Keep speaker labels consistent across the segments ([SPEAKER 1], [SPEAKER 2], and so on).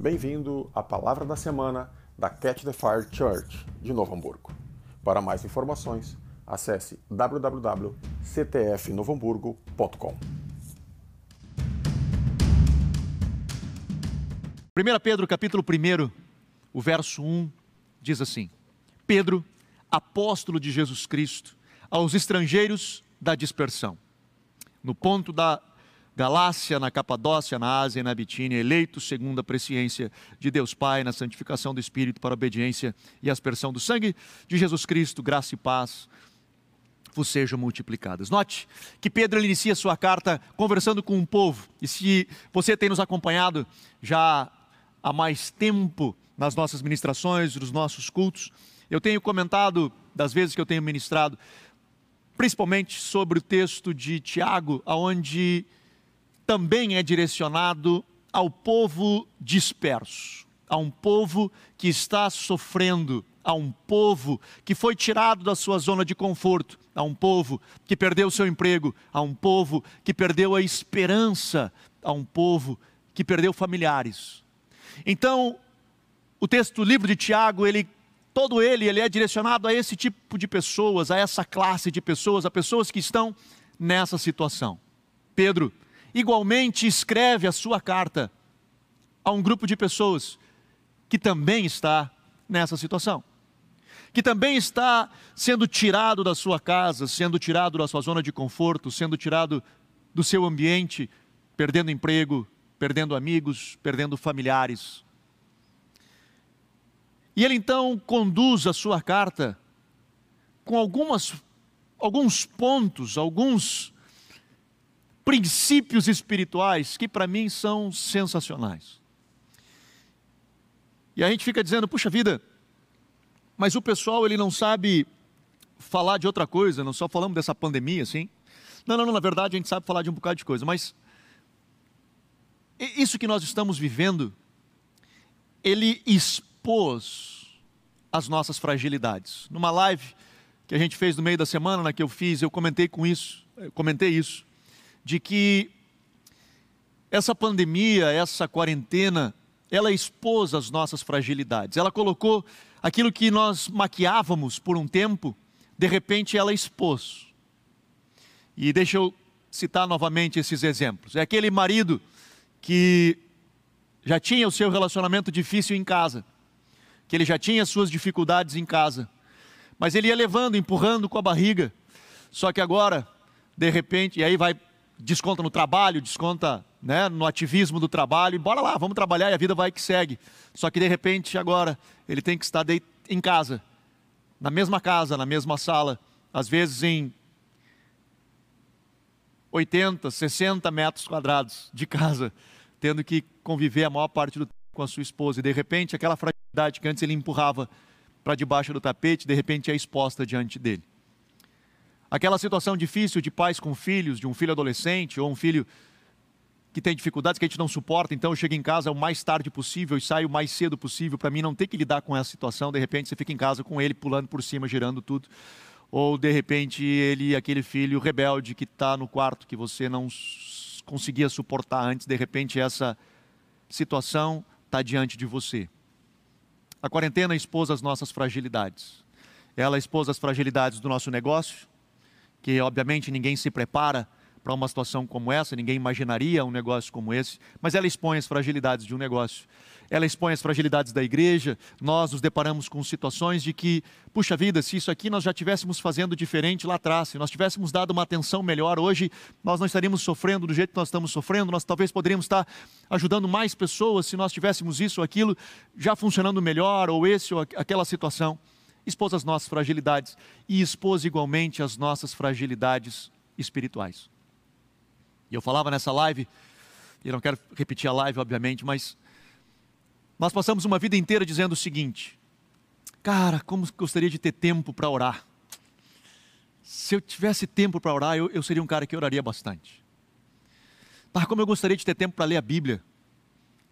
[SPEAKER 1] Bem-vindo à Palavra da Semana da Catch the Fire Church de Novo Hamburgo. Para mais informações, acesse www.ctfnovohamburgo.com.
[SPEAKER 2] 1 Pedro capítulo 1, o verso 1 diz assim: Pedro, apóstolo de Jesus Cristo, aos estrangeiros da dispersão, no ponto da Galácia, na Capadócia, na Ásia e na Bitínia, eleitos segundo a presciência de Deus Pai, na santificação do Espírito para obediência e aspersão do sangue de Jesus Cristo, graça e paz vos sejam multiplicadas. Note que Pedro inicia sua carta conversando com um povo, e se você tem nos acompanhado já há mais tempo nas nossas ministrações, nos nossos cultos, eu tenho comentado das vezes que eu tenho ministrado, principalmente sobre o texto de Tiago, aonde também é direcionado ao povo disperso, a um povo que está sofrendo, a um povo que foi tirado da sua zona de conforto, a um povo que perdeu seu emprego, a um povo que perdeu a esperança, a um povo que perdeu familiares. Então, o texto do livro de Tiago, ele todo ele, ele é direcionado a esse tipo de pessoas, a essa classe de pessoas, a pessoas que estão nessa situação. Pedro igualmente escreve a sua carta a um grupo de pessoas que também está nessa situação. Que também está sendo tirado da sua casa, sendo tirado da sua zona de conforto, sendo tirado do seu ambiente, perdendo emprego, perdendo amigos, perdendo familiares. E ele então conduz a sua carta com algumas, alguns pontos, alguns princípios espirituais que para mim são sensacionais. E a gente fica dizendo, puxa vida, mas o pessoal ele não sabe falar de outra coisa, não só falamos dessa pandemia assim. Não, não, não, na verdade a gente sabe falar de um bocado de coisa, mas isso que nós estamos vivendo, ele expôs as nossas fragilidades. Numa live que a gente fez no meio da semana, na que eu fiz, eu comentei com isso, comentei isso de que essa pandemia, essa quarentena, ela expôs as nossas fragilidades. Ela colocou aquilo que nós maquiávamos por um tempo, de repente ela expôs. E deixa eu citar novamente esses exemplos. É aquele marido que já tinha o seu relacionamento difícil em casa, que ele já tinha suas dificuldades em casa, mas ele ia levando, empurrando com a barriga. Só que agora, de repente, e aí vai desconta no trabalho, desconta né, no ativismo do trabalho, e bora lá, vamos trabalhar e a vida vai que segue. Só que de repente agora ele tem que estar em casa, na mesma casa, na mesma sala, às vezes em 80, 60 metros quadrados de casa, tendo que conviver a maior parte do tempo com a sua esposa. E de repente aquela fragilidade que antes ele empurrava para debaixo do tapete, de repente é exposta diante dele. Aquela situação difícil de pais com filhos, de um filho adolescente ou um filho que tem dificuldades que a gente não suporta, então eu chego em casa o mais tarde possível e saio o mais cedo possível para mim não ter que lidar com essa situação. De repente você fica em casa com ele pulando por cima, girando tudo. Ou de repente ele, aquele filho rebelde que está no quarto que você não conseguia suportar antes, de repente essa situação está diante de você. A quarentena expôs as nossas fragilidades. Ela expôs as fragilidades do nosso negócio, que obviamente ninguém se prepara para uma situação como essa, ninguém imaginaria um negócio como esse, mas ela expõe as fragilidades de um negócio. Ela expõe as fragilidades da igreja. Nós nos deparamos com situações de que, puxa vida, se isso aqui nós já tivéssemos fazendo diferente lá atrás, se nós tivéssemos dado uma atenção melhor, hoje nós não estaríamos sofrendo do jeito que nós estamos sofrendo, nós talvez poderíamos estar ajudando mais pessoas se nós tivéssemos isso ou aquilo já funcionando melhor, ou esse ou aquela situação expôs as nossas fragilidades e expôs igualmente as nossas fragilidades espirituais. E eu falava nessa live, e não quero repetir a live, obviamente, mas nós passamos uma vida inteira dizendo o seguinte: cara, como gostaria de ter tempo para orar. Se eu tivesse tempo para orar, eu, eu, seria um cara que oraria bastante. Ah, como eu gostaria de ter tempo para ler a Bíblia.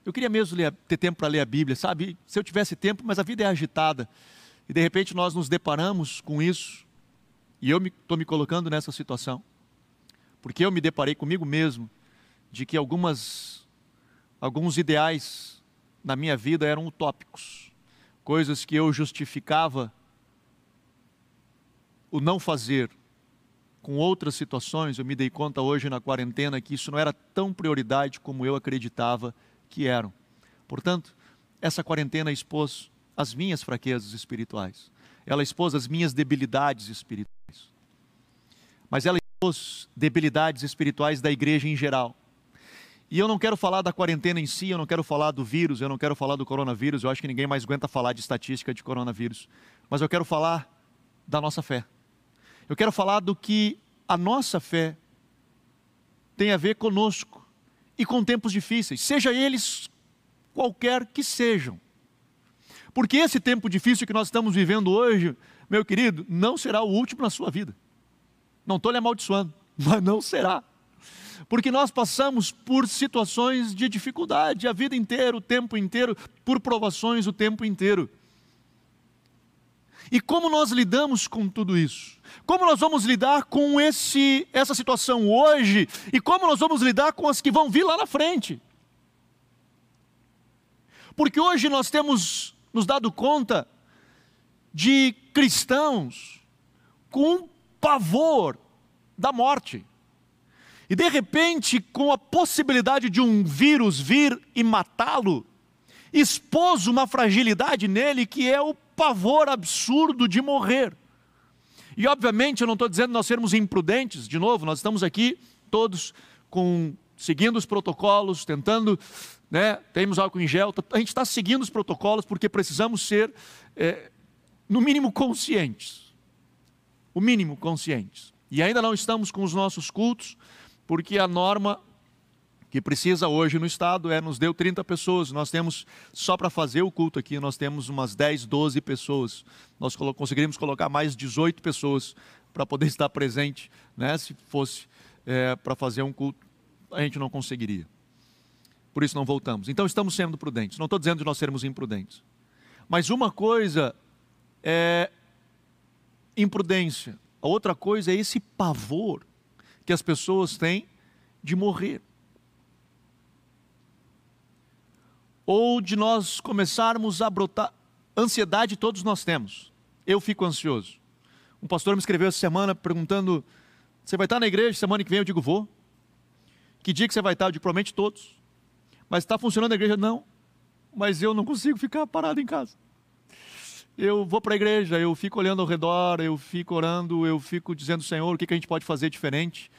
[SPEAKER 2] Eu queria mesmo ler, ter tempo para ler a Bíblia, sabe? Se eu tivesse tempo, mas a vida é agitada. E de repente nós nos deparamos com isso, e eu estou me, me colocando nessa situação, porque eu me deparei comigo mesmo de que algumas, alguns ideais na minha vida eram utópicos, coisas que eu justificava o não fazer. Com outras situações, eu me dei conta hoje na quarentena que isso não era tão prioridade como eu acreditava que eram. Portanto, essa quarentena expôs as minhas fraquezas espirituais. Ela expôs as minhas debilidades espirituais. Mas ela expôs debilidades espirituais da igreja em geral. E eu não quero falar da quarentena em si, eu não quero falar do vírus, eu não quero falar do coronavírus, eu acho que ninguém mais aguenta falar de estatística de coronavírus. Mas eu quero falar da nossa fé. Eu quero falar do que a nossa fé tem a ver conosco e com tempos difíceis, seja eles qualquer que sejam. Porque esse tempo difícil que nós estamos vivendo hoje, meu querido, não será o último na sua vida. Não estou lhe amaldiçoando, mas não será. Porque nós passamos por situações de dificuldade a vida inteira, o tempo inteiro, por provações o tempo inteiro. E como nós lidamos com tudo isso? Como nós vamos lidar com esse, essa situação hoje? E como nós vamos lidar com as que vão vir lá na frente? Porque hoje nós temos nos dado conta de cristãos com pavor da morte. E de repente, com a possibilidade de um vírus vir e matá-lo, expôs uma fragilidade nele que é o pavor absurdo de morrer. E obviamente eu não estou dizendo nós sermos imprudentes, de novo, nós estamos aqui todos com seguindo os protocolos, tentando, né, temos álcool em gel, a gente está seguindo os protocolos porque precisamos ser, é, no mínimo, conscientes. O mínimo conscientes. E ainda não estamos com os nossos cultos, porque a norma que precisa hoje no estado é nos deu 30 pessoas. Nós temos só para fazer o culto aqui, nós temos umas 10, 12 pessoas. Nós conseguiríamos colocar mais 18 pessoas para poder estar presente, né? Se fosse é, para fazer um culto, a gente não conseguiria. Por isso não voltamos. Então estamos sendo prudentes. Não estou dizendo de nós sermos imprudentes. Mas uma coisa é imprudência. A outra coisa é esse pavor que as pessoas têm de morrer. ou de nós começarmos a brotar. Ansiedade todos nós temos. Eu fico ansioso. Um pastor me escreveu essa semana perguntando: Você vai estar na igreja semana que vem? Eu digo: Vou. Que dia que você vai estar? Eu digo: Promete todos. Mas está funcionando a igreja? Não. Mas eu não consigo ficar parado em casa. Eu vou para a igreja, eu fico olhando ao redor, eu fico orando, eu fico dizendo: Senhor, o que, que a gente pode fazer diferente?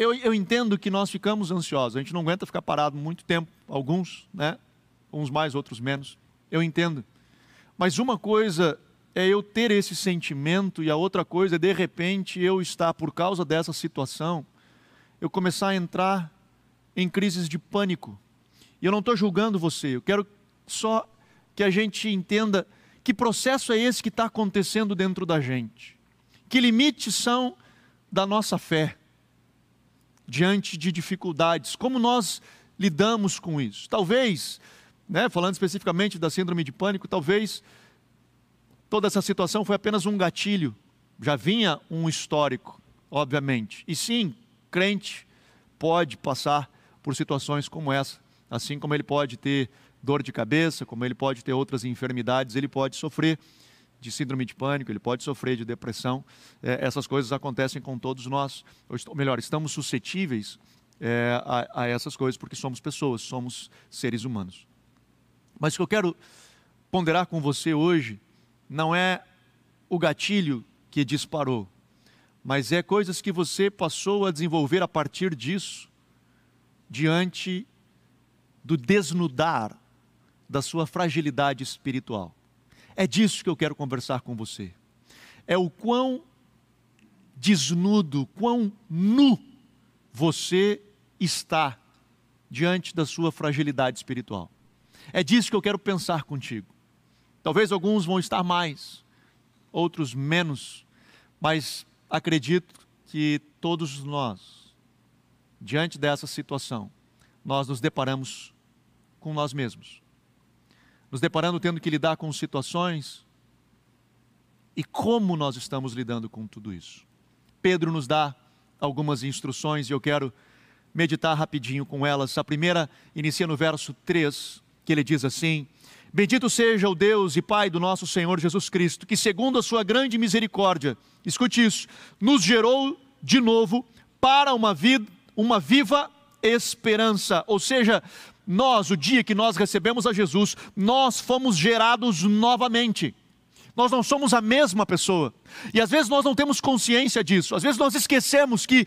[SPEAKER 2] eu, eu entendo que nós ficamos ansiosos, a gente não aguenta ficar parado muito tempo, alguns, né? Uns mais, outros menos. Eu entendo. Mas uma coisa é eu ter esse sentimento e a outra coisa é de repente eu estar por causa dessa situação, eu começar a entrar em crises de pânico. E eu não estou julgando você, eu quero só que a gente entenda que processo é esse que está acontecendo dentro da gente. Que limites são da nossa fé diante de dificuldades. Como nós lidamos com isso? Talvez, né, falando especificamente da síndrome de pânico, talvez toda essa situação foi apenas um gatilho. Já vinha um histórico, obviamente. E sim, crente pode passar por situações como essa, assim como ele pode ter dor de cabeça, como ele pode ter outras enfermidades, ele pode sofrer de síndrome de pânico, ele pode sofrer de depressão. É, essas coisas acontecem com todos nós. Ou melhor, estamos suscetíveis é, a, a essas coisas porque somos pessoas, somos seres humanos. Mas o que eu quero ponderar com você hoje não é o gatilho que disparou, mas é coisas que você passou a desenvolver a partir disso, diante do desnudar da sua fragilidade espiritual. É disso que eu quero conversar com você. É o quão desnudo, quão nu você está diante da sua fragilidade espiritual. É disso que eu quero pensar contigo. Talvez alguns vão estar mais, outros menos, mas acredito que todos nós, diante dessa situação, nós nos deparamos com nós mesmos nos deparando tendo que lidar com situações e como nós estamos lidando com tudo isso. Pedro nos dá algumas instruções e eu quero meditar rapidinho com elas. A primeira inicia no verso 3, que ele diz assim: Bendito seja o Deus e Pai do nosso Senhor Jesus Cristo, que, segundo a sua grande misericórdia, escute isso, nos gerou de novo para uma, vida, uma viva esperança. Ou seja, nós, o dia que nós recebemos a Jesus, nós fomos gerados novamente. Nós não somos a mesma pessoa. E às vezes nós não temos consciência disso. Às vezes nós esquecemos que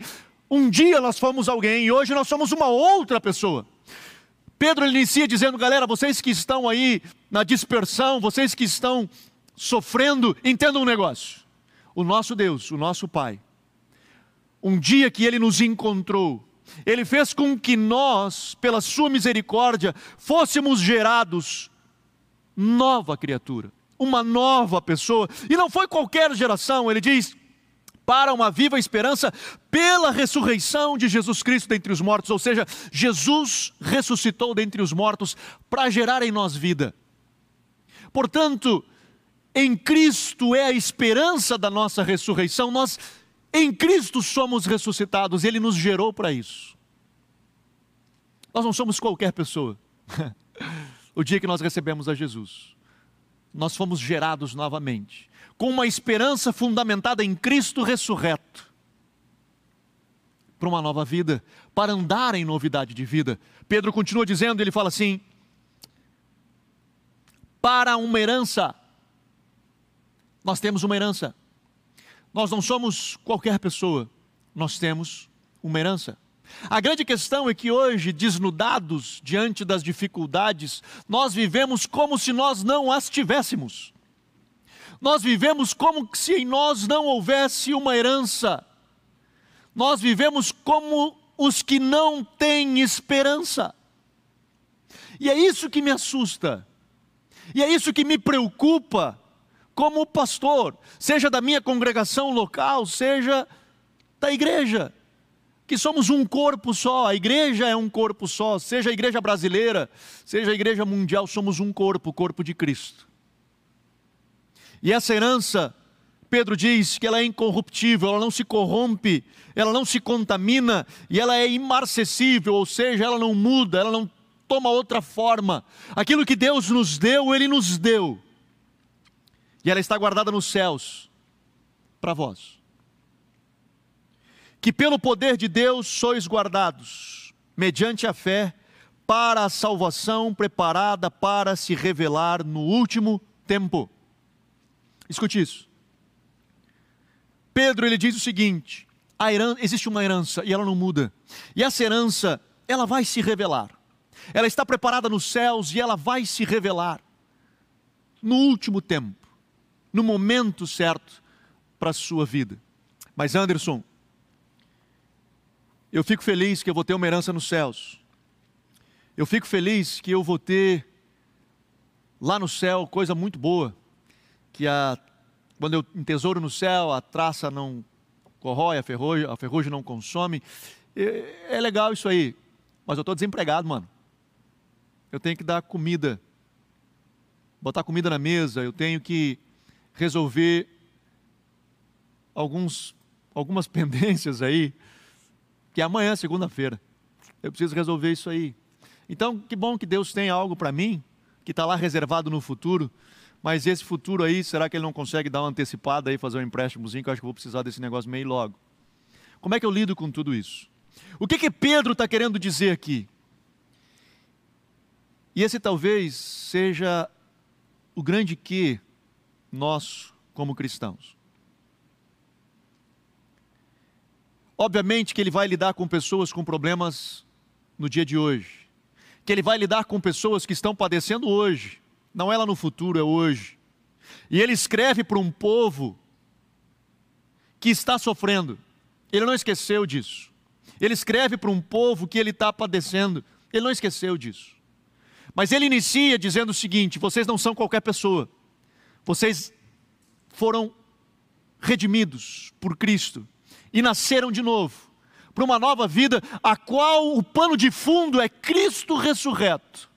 [SPEAKER 2] um dia nós fomos alguém e hoje nós somos uma outra pessoa. Pedro inicia dizendo: galera, vocês que estão aí na dispersão, vocês que estão sofrendo, entendam um negócio. O nosso Deus, o nosso Pai, um dia que Ele nos encontrou, Ele fez com que nós, pela Sua misericórdia, fôssemos gerados nova criatura, uma nova pessoa, e não foi qualquer geração, Ele diz para uma viva esperança pela ressurreição de Jesus Cristo dentre os mortos, ou seja, Jesus ressuscitou dentre os mortos para gerar em nós vida. Portanto, em Cristo é a esperança da nossa ressurreição, nós em Cristo somos ressuscitados, Ele nos gerou para isso. Nós não somos qualquer pessoa. o dia que nós recebemos a Jesus, nós fomos gerados novamente com uma esperança fundamentada em Cristo ressurreto, para uma nova vida, para andar em novidade de vida. Pedro continua dizendo, ele fala assim: para uma herança, nós temos uma herança. Nós não somos qualquer pessoa, nós temos uma herança. A grande questão é que hoje, desnudados diante das dificuldades, nós vivemos como se nós não as tivéssemos. Nós vivemos como se em nós não houvesse uma herança. Nós vivemos como os que não têm esperança. E é isso que me assusta. E é isso que me preocupa como pastor, seja da minha congregação local, seja da igreja. Que somos um corpo só, a igreja é um corpo só, seja a igreja brasileira, seja a igreja mundial, somos um corpo, o corpo de Cristo. E essa herança, Pedro diz que ela é incorruptível, ela não se corrompe, ela não se contamina e ela é imarcessível, ou seja, ela não muda, ela não toma outra forma. Aquilo que Deus nos deu, Ele nos deu. E ela está guardada nos céus para vós. Que pelo poder de Deus sois guardados, mediante a fé, para a salvação preparada para se revelar no último tempo. Escute isso. Pedro ele diz o seguinte: herança, existe uma herança e ela não muda. E essa herança, ela vai se revelar. Ela está preparada nos céus e ela vai se revelar no último tempo, no momento certo para a sua vida. Mas Anderson, eu fico feliz que eu vou ter uma herança nos céus. Eu fico feliz que eu vou ter lá no céu coisa muito boa que a, quando eu tesouro no céu, a traça não corrói, a ferrugem, a ferrugem não consome. É, legal isso aí, mas eu estou desempregado, mano. Eu tenho que dar comida, botar comida na mesa, eu tenho que resolver alguns, algumas pendências aí, que é amanhã, segunda-feira. Eu preciso resolver isso aí. Então, que bom que Deus tem algo para mim, que está lá reservado no futuro, mas esse futuro aí, será que ele não consegue dar uma antecipada aí, fazer um empréstimozinho, que eu acho que vou precisar desse negócio meio logo. Como é que eu lido com tudo isso? O que que Pedro está querendo dizer aqui? E esse talvez seja o grande que nosso como cristãos. Obviamente que ele vai lidar com pessoas com problemas no dia de hoje, que ele vai lidar com pessoas que estão padecendo hoje, não é lá no futuro, é hoje. E ele escreve para um povo que está sofrendo. Ele não esqueceu disso. Ele escreve para um povo que ele está padecendo. Ele não esqueceu disso. Mas ele inicia dizendo o seguinte: vocês não são qualquer pessoa. Vocês foram redimidos por Cristo e nasceram de novo para uma nova vida, a qual o pano de fundo é Cristo ressurreto.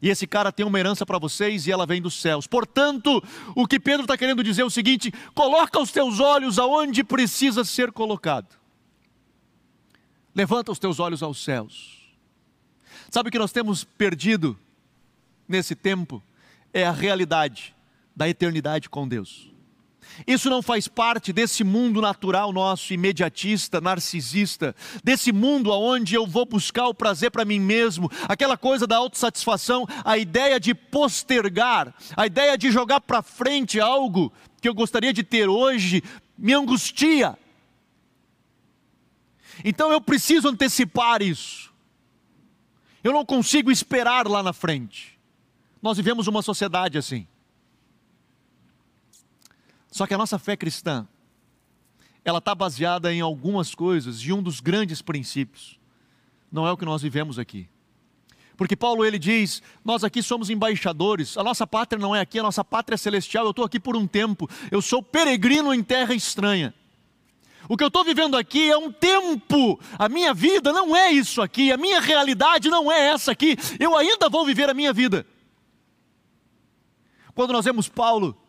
[SPEAKER 2] E esse cara tem uma herança para vocês e ela vem dos céus. Portanto, o que Pedro está querendo dizer é o seguinte: coloca os teus olhos aonde precisa ser colocado. Levanta os teus olhos aos céus. Sabe o que nós temos perdido nesse tempo? É a realidade da eternidade com Deus. Isso não faz parte desse mundo natural nosso, imediatista, narcisista, desse mundo onde eu vou buscar o prazer para mim mesmo, aquela coisa da autossatisfação, a ideia de postergar, a ideia de jogar para frente algo que eu gostaria de ter hoje, me angustia. Então eu preciso antecipar isso. Eu não consigo esperar lá na frente. Nós vivemos uma sociedade assim. Só que a nossa fé cristã, ela está baseada em algumas coisas e um dos grandes princípios não é o que nós vivemos aqui. Porque Paulo ele diz: Nós aqui somos embaixadores, a nossa pátria não é aqui, a nossa pátria é celestial. Eu estou aqui por um tempo, eu sou peregrino em terra estranha. O que eu estou vivendo aqui é um tempo, a minha vida não é isso aqui, a minha realidade não é essa aqui, eu ainda vou viver a minha vida. Quando nós vemos Paulo,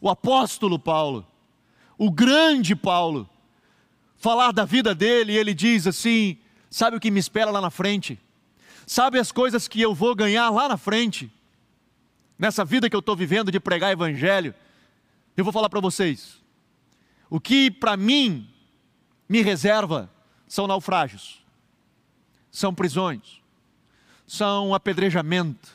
[SPEAKER 2] o apóstolo Paulo, o grande Paulo, falar da vida dele, e ele diz assim: sabe o que me espera lá na frente? Sabe as coisas que eu vou ganhar lá na frente? Nessa vida que eu estou vivendo de pregar evangelho, eu vou falar para vocês. O que para mim me reserva são naufrágios, são prisões, são apedrejamento.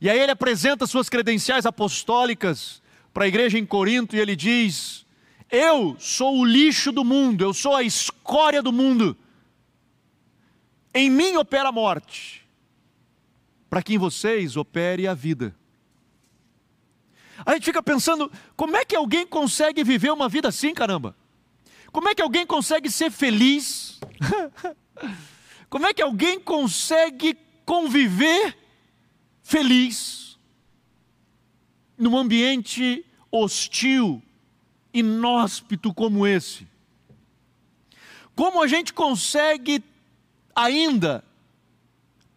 [SPEAKER 2] E aí ele apresenta suas credenciais apostólicas para a igreja em Corinto e ele diz: Eu sou o lixo do mundo, eu sou a escória do mundo. Em mim opera a morte, para que em vocês opere a vida. A gente fica pensando, como é que alguém consegue viver uma vida assim, caramba? Como é que alguém consegue ser feliz? Como é que alguém consegue conviver feliz num ambiente hostil, inóspito como esse? Como a gente consegue ainda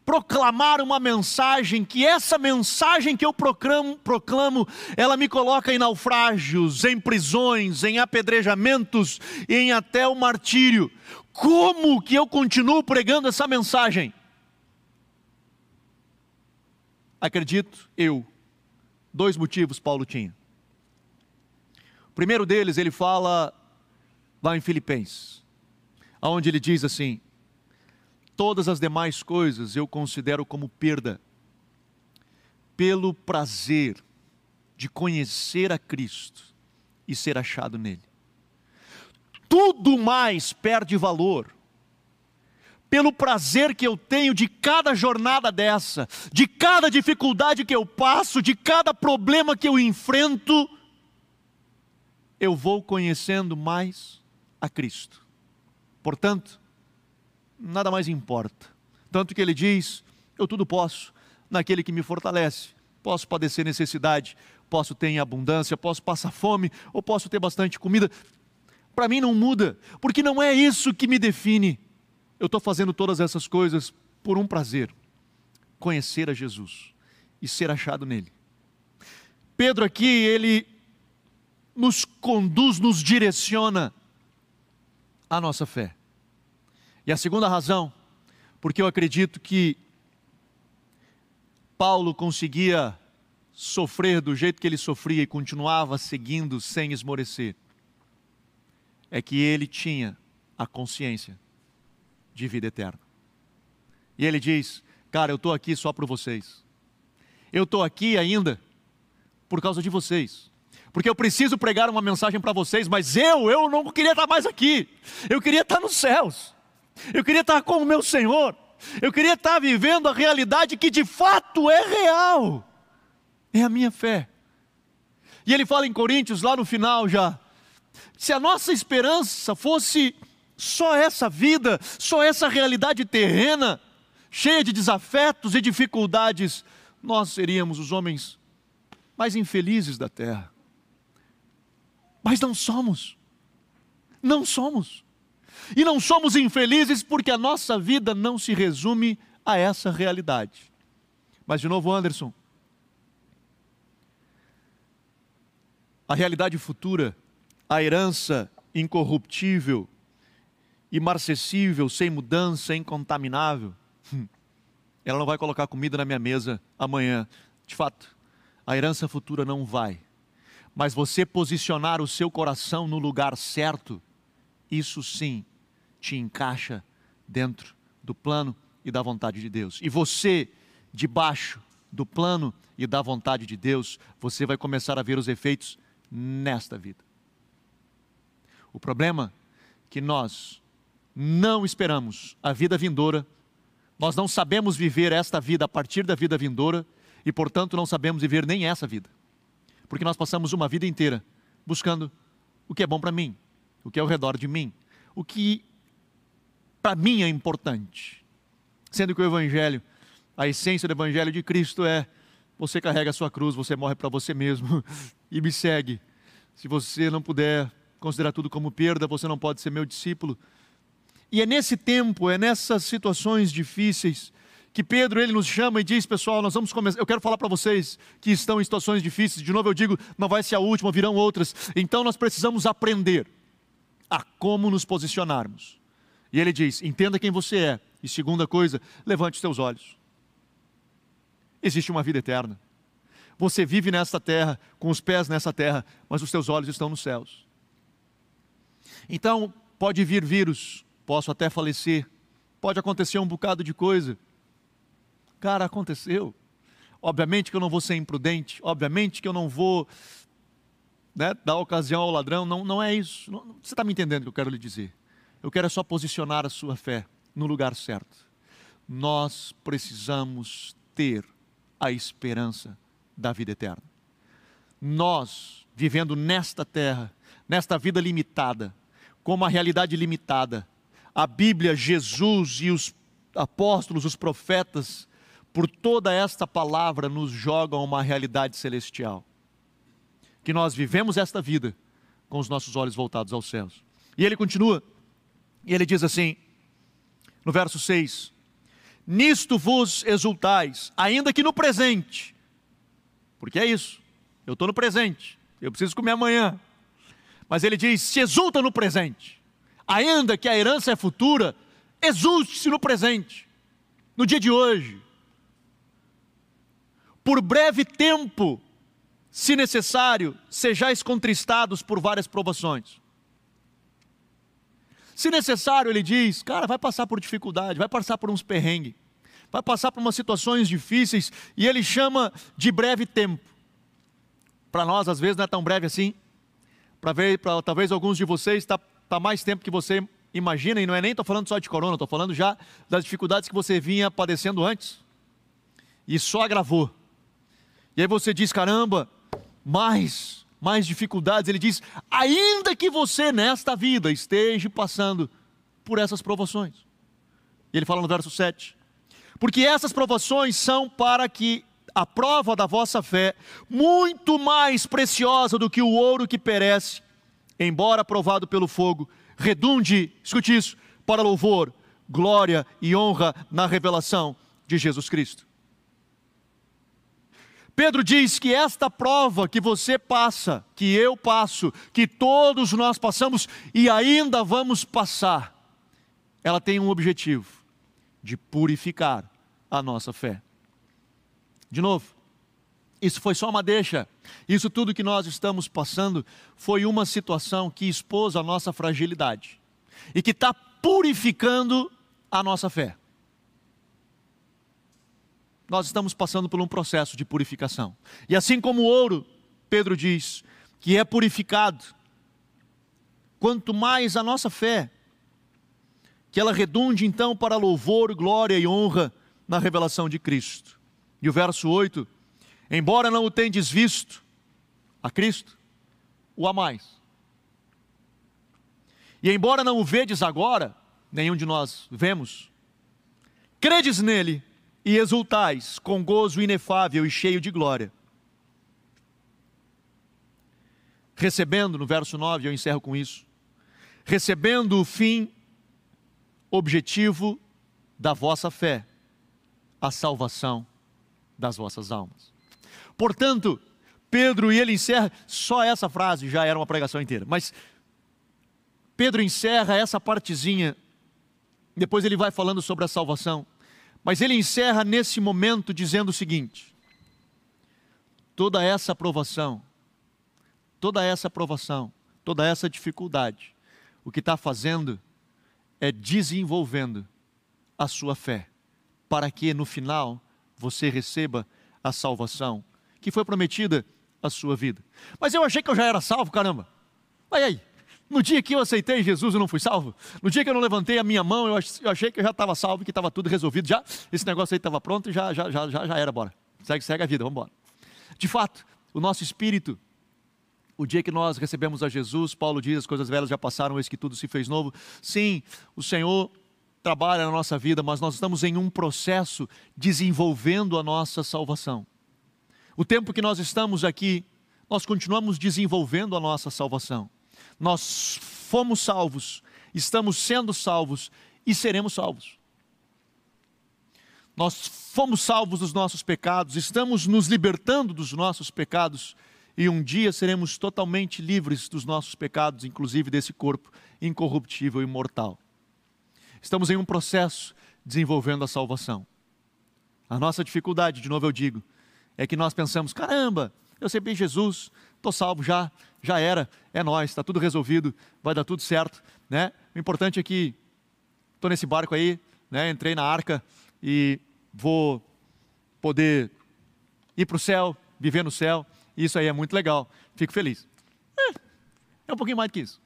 [SPEAKER 2] proclamar uma mensagem, que essa mensagem que eu proclamo, proclamo, ela me coloca em naufrágios, em prisões, em apedrejamentos em até o martírio. Como que eu continuo pregando essa mensagem? Acredito eu, dois motivos Paulo tinha. O primeiro deles, ele fala lá em Filipenses, onde ele diz assim: Todas as demais coisas eu considero como perda, pelo prazer de conhecer a Cristo e ser achado nele. Tudo mais perde valor, pelo prazer que eu tenho de cada jornada dessa, de cada dificuldade que eu passo, de cada problema que eu enfrento, eu vou conhecendo mais a Cristo. Portanto, nada mais importa. Tanto que ele diz: Eu tudo posso naquele que me fortalece. Posso padecer necessidade, posso ter em abundância, posso passar fome, ou posso ter bastante comida. Para mim não muda, porque não é isso que me define. Eu estou fazendo todas essas coisas por um prazer: conhecer a Jesus e ser achado nele. Pedro aqui, ele nos conduz, nos direciona a nossa fé. E a segunda razão, porque eu acredito que Paulo conseguia sofrer do jeito que ele sofria e continuava seguindo sem esmorecer, é que ele tinha a consciência de vida eterna. E ele diz: Cara, eu estou aqui só para vocês. Eu estou aqui ainda por causa de vocês. Porque eu preciso pregar uma mensagem para vocês, mas eu, eu não queria estar mais aqui. Eu queria estar nos céus. Eu queria estar com o meu Senhor. Eu queria estar vivendo a realidade que de fato é real. É a minha fé. E ele fala em Coríntios, lá no final já: se a nossa esperança fosse só essa vida, só essa realidade terrena, cheia de desafetos e dificuldades, nós seríamos os homens mais infelizes da terra. Mas não somos. Não somos. E não somos infelizes porque a nossa vida não se resume a essa realidade. Mas, de novo, Anderson, a realidade futura, a herança incorruptível imarcessível, sem mudança, incontaminável, hum, ela não vai colocar comida na minha mesa amanhã. De fato, a herança futura não vai. Mas você posicionar o seu coração no lugar certo, isso sim te encaixa dentro do plano e da vontade de Deus. E você, debaixo do plano e da vontade de Deus, você vai começar a ver os efeitos nesta vida. O problema é que nós não esperamos a vida vindoura, nós não sabemos viver esta vida a partir da vida vindoura e, portanto, não sabemos viver nem essa vida. Porque nós passamos uma vida inteira buscando o que é bom para mim, o que é ao redor de mim, o que para mim é importante. Sendo que o Evangelho, a essência do Evangelho de Cristo é: você carrega a sua cruz, você morre para você mesmo e me segue. Se você não puder considerar tudo como perda, você não pode ser meu discípulo. E é nesse tempo, é nessas situações difíceis que Pedro ele nos chama e diz, pessoal, nós vamos começar. Eu quero falar para vocês que estão em situações difíceis. De novo eu digo, não vai ser a última, virão outras. Então nós precisamos aprender a como nos posicionarmos. E ele diz: entenda quem você é. E segunda coisa, levante os seus olhos. Existe uma vida eterna. Você vive nesta terra, com os pés nessa terra, mas os seus olhos estão nos céus. Então, pode vir vírus, posso até falecer, pode acontecer um bocado de coisa. Cara, aconteceu. Obviamente que eu não vou ser imprudente, obviamente que eu não vou né, dar ocasião ao ladrão, não, não é isso. Não, você está me entendendo o que eu quero lhe dizer? Eu quero é só posicionar a sua fé no lugar certo. Nós precisamos ter a esperança da vida eterna. Nós, vivendo nesta terra, nesta vida limitada, com uma realidade limitada, a Bíblia, Jesus e os apóstolos, os profetas, por toda esta palavra nos jogam uma realidade celestial. Que nós vivemos esta vida com os nossos olhos voltados aos céus. E ele continua, e ele diz assim, no verso 6: Nisto vos exultais, ainda que no presente, porque é isso, eu estou no presente, eu preciso comer amanhã. Mas ele diz: se exulta no presente, ainda que a herança é futura, exulte-se no presente, no dia de hoje. Por breve tempo, se necessário, sejais contristados por várias provações. Se necessário, ele diz, cara, vai passar por dificuldade, vai passar por uns perrengues, vai passar por umas situações difíceis, e ele chama de breve tempo. Para nós, às vezes, não é tão breve assim. Para ver, para talvez alguns de vocês está tá mais tempo que você imagina, e não é nem estou falando só de corona, estou falando já das dificuldades que você vinha padecendo antes. E só agravou. E aí você diz, caramba, mais mais dificuldades, ele diz: ainda que você nesta vida esteja passando por essas provações. E ele fala no verso 7: porque essas provações são para que a prova da vossa fé, muito mais preciosa do que o ouro que perece, embora provado pelo fogo, redunde, escute isso, para louvor, glória e honra na revelação de Jesus Cristo. Pedro diz que esta prova que você passa, que eu passo, que todos nós passamos e ainda vamos passar, ela tem um objetivo: de purificar a nossa fé. De novo, isso foi só uma deixa. Isso tudo que nós estamos passando foi uma situação que expôs a nossa fragilidade e que está purificando a nossa fé nós estamos passando por um processo de purificação. E assim como o ouro, Pedro diz, que é purificado, quanto mais a nossa fé, que ela redunde então para louvor, glória e honra na revelação de Cristo. E o verso 8: Embora não o tendes visto, a Cristo, o amais. E embora não o vedes agora, nenhum de nós vemos, credes nele e exultais com gozo inefável e cheio de glória. Recebendo, no verso 9, eu encerro com isso, recebendo o fim objetivo da vossa fé, a salvação das vossas almas. Portanto, Pedro, e ele encerra, só essa frase já era uma pregação inteira, mas Pedro encerra essa partezinha Depois ele vai falando sobre a salvação. Mas ele encerra nesse momento dizendo o seguinte: toda essa aprovação, toda essa aprovação, toda essa dificuldade, o que está fazendo é desenvolvendo a sua fé, para que no final você receba a salvação que foi prometida à sua vida. Mas eu achei que eu já era salvo, caramba. Mas aí, no dia que eu aceitei Jesus, eu não fui salvo? No dia que eu não levantei a minha mão, eu achei que eu já estava salvo, que estava tudo resolvido já. Esse negócio aí estava pronto e já, já, já, já, era, bora. Segue, segue a vida, vamos embora. De fato, o nosso espírito, o dia que nós recebemos a Jesus, Paulo diz: as coisas velhas já passaram, eis que tudo se fez novo. Sim, o Senhor trabalha na nossa vida, mas nós estamos em um processo desenvolvendo a nossa salvação. O tempo que nós estamos aqui, nós continuamos desenvolvendo a nossa salvação. Nós fomos salvos, estamos sendo salvos e seremos salvos. Nós fomos salvos dos nossos pecados, estamos nos libertando dos nossos pecados e um dia seremos totalmente livres dos nossos pecados, inclusive desse corpo incorruptível e mortal. Estamos em um processo desenvolvendo a salvação. A nossa dificuldade, de novo eu digo, é que nós pensamos: caramba, eu sei bem Jesus, estou salvo já, já era, é nós, está tudo resolvido, vai dar tudo certo. Né? O importante é que estou nesse barco aí, né? entrei na arca e vou poder ir para o céu, viver no céu, isso aí é muito legal, fico feliz. É, é um pouquinho mais do que isso.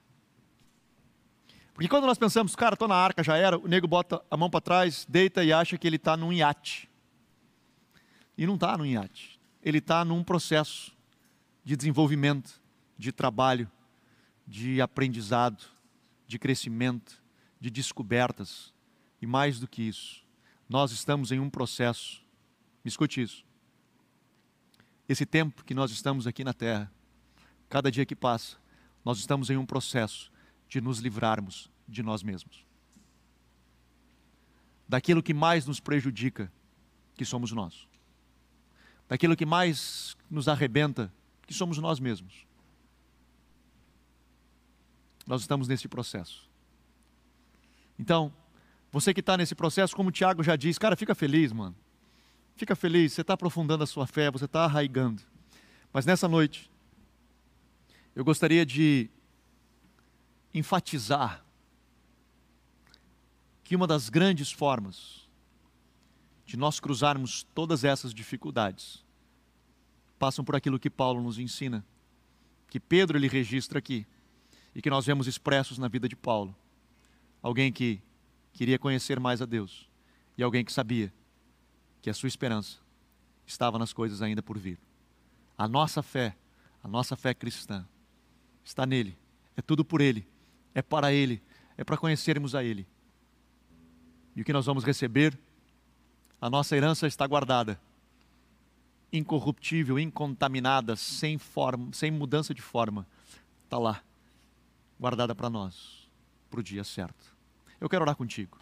[SPEAKER 2] Porque quando nós pensamos, cara, estou na arca, já era, o nego bota a mão para trás, deita e acha que ele está num iate. E não está num iate. Ele está num processo de desenvolvimento, de trabalho, de aprendizado, de crescimento, de descobertas. E mais do que isso, nós estamos em um processo. Me escute isso. Esse tempo que nós estamos aqui na terra, cada dia que passa, nós estamos em um processo de nos livrarmos de nós mesmos. Daquilo que mais nos prejudica, que somos nós. Daquilo que mais nos arrebenta, que somos nós mesmos. Nós estamos nesse processo. Então, você que está nesse processo, como o Tiago já diz, cara, fica feliz, mano. Fica feliz, você está aprofundando a sua fé, você está arraigando. Mas nessa noite, eu gostaria de enfatizar que uma das grandes formas de nós cruzarmos todas essas dificuldades passam por aquilo que Paulo nos ensina, que Pedro ele registra aqui e que nós vemos expressos na vida de Paulo. Alguém que queria conhecer mais a Deus e alguém que sabia que a sua esperança estava nas coisas ainda por vir. A nossa fé, a nossa fé cristã está nele, é tudo por ele é para Ele, é para conhecermos a Ele. E o que nós vamos receber? A nossa herança está guardada, incorruptível, incontaminada, sem, forma, sem mudança de forma. Está lá, guardada para nós, para o dia certo. Eu quero orar contigo.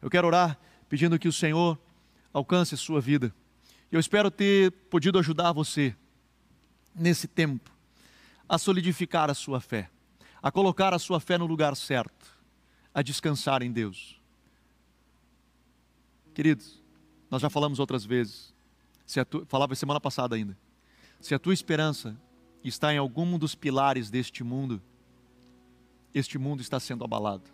[SPEAKER 2] Eu quero orar pedindo que o Senhor alcance a sua vida. Eu espero ter podido ajudar você nesse tempo a solidificar a sua fé a colocar a sua fé no lugar certo, a descansar em Deus. Queridos, nós já falamos outras vezes, se tu, falava semana passada ainda, se a tua esperança está em algum dos pilares deste mundo, este mundo está sendo abalado.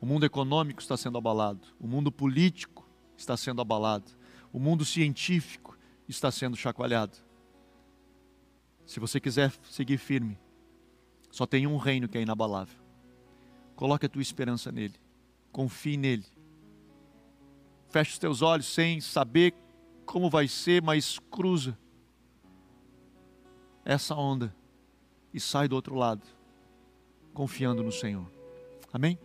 [SPEAKER 2] O mundo econômico está sendo abalado, o mundo político está sendo abalado, o mundo científico está sendo chacoalhado. Se você quiser seguir firme, só tem um reino que é inabalável. Coloque a tua esperança nele. Confie nele. Feche os teus olhos sem saber como vai ser, mas cruza essa onda e sai do outro lado, confiando no Senhor. Amém?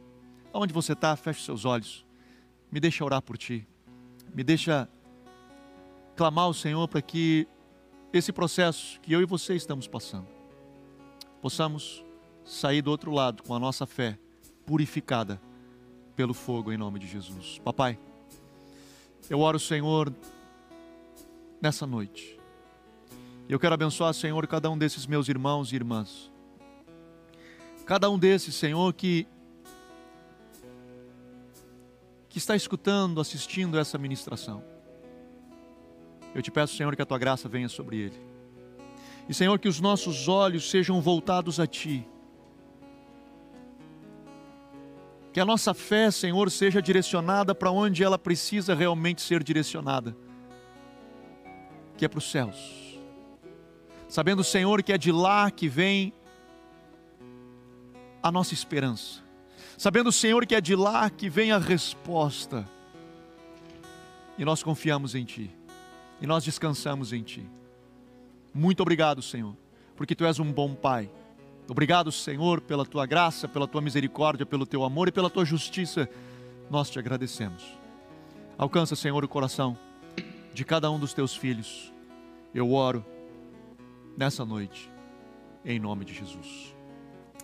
[SPEAKER 2] Aonde você está, feche seus olhos. Me deixa orar por ti. Me deixa clamar ao Senhor para que esse processo que eu e você estamos passando, possamos sair do outro lado com a nossa fé purificada pelo fogo em nome de Jesus. Papai, eu oro, Senhor, nessa noite. Eu quero abençoar, Senhor, cada um desses meus irmãos e irmãs. Cada um desses, Senhor, que que está escutando, assistindo essa ministração. Eu te peço, Senhor, que a tua graça venha sobre ele. E, Senhor, que os nossos olhos sejam voltados a ti. Que a nossa fé, Senhor, seja direcionada para onde ela precisa realmente ser direcionada que é para os céus. Sabendo, Senhor, que é de lá que vem a nossa esperança. Sabendo, Senhor, que é de lá que vem a resposta. E nós confiamos em Ti. E nós descansamos em Ti. Muito obrigado, Senhor, porque Tu és um bom Pai. Obrigado, Senhor, pela Tua graça, pela Tua misericórdia, pelo Teu amor e pela Tua justiça. Nós te agradecemos. Alcança, Senhor, o coração de cada um dos Teus filhos. Eu oro nessa noite, em nome de Jesus.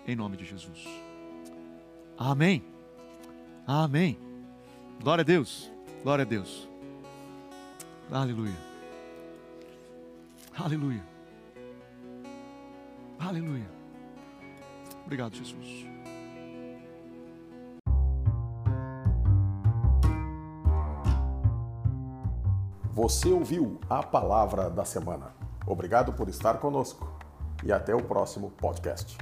[SPEAKER 2] Em nome de Jesus. Amém. Amém. Glória a Deus. Glória a Deus. Aleluia. Aleluia. Aleluia. Obrigado, Jesus.
[SPEAKER 1] Você ouviu a palavra da semana. Obrigado por estar conosco e até o próximo podcast.